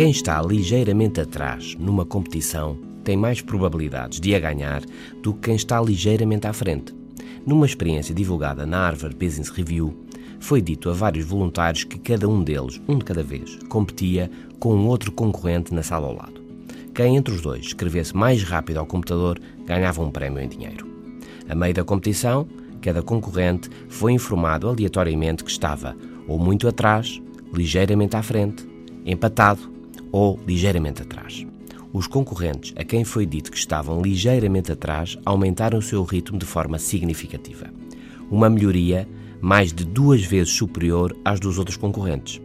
Quem está ligeiramente atrás numa competição tem mais probabilidades de a ganhar do que quem está ligeiramente à frente. Numa experiência divulgada na Harvard Business Review, foi dito a vários voluntários que cada um deles, um de cada vez, competia com um outro concorrente na sala ao lado. Quem entre os dois escrevesse mais rápido ao computador ganhava um prémio em dinheiro. A meio da competição, cada concorrente foi informado aleatoriamente que estava ou muito atrás, ligeiramente à frente, empatado ou ligeiramente atrás. Os concorrentes a quem foi dito que estavam ligeiramente atrás aumentaram o seu ritmo de forma significativa. Uma melhoria mais de duas vezes superior às dos outros concorrentes.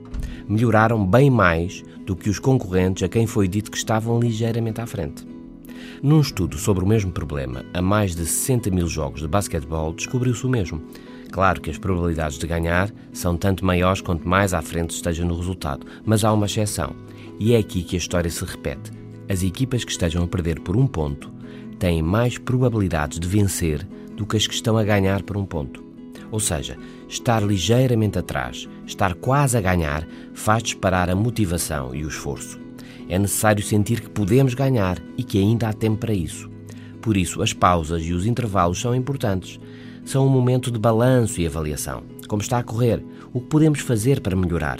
Melhoraram bem mais do que os concorrentes a quem foi dito que estavam ligeiramente à frente. Num estudo sobre o mesmo problema a mais de 60 mil jogos de basquetebol, descobriu-se o mesmo. Claro que as probabilidades de ganhar são tanto maiores quanto mais à frente esteja no resultado, mas há uma exceção. E é aqui que a história se repete. As equipas que estejam a perder por um ponto têm mais probabilidades de vencer do que as que estão a ganhar por um ponto. Ou seja, estar ligeiramente atrás, estar quase a ganhar, faz disparar a motivação e o esforço. É necessário sentir que podemos ganhar e que ainda há tempo para isso. Por isso, as pausas e os intervalos são importantes. São um momento de balanço e avaliação. Como está a correr? O que podemos fazer para melhorar?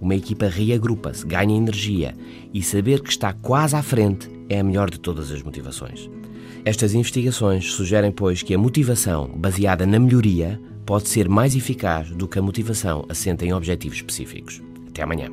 Uma equipa reagrupa-se, ganha energia e saber que está quase à frente é a melhor de todas as motivações. Estas investigações sugerem, pois, que a motivação baseada na melhoria pode ser mais eficaz do que a motivação assenta em objetivos específicos. Até amanhã.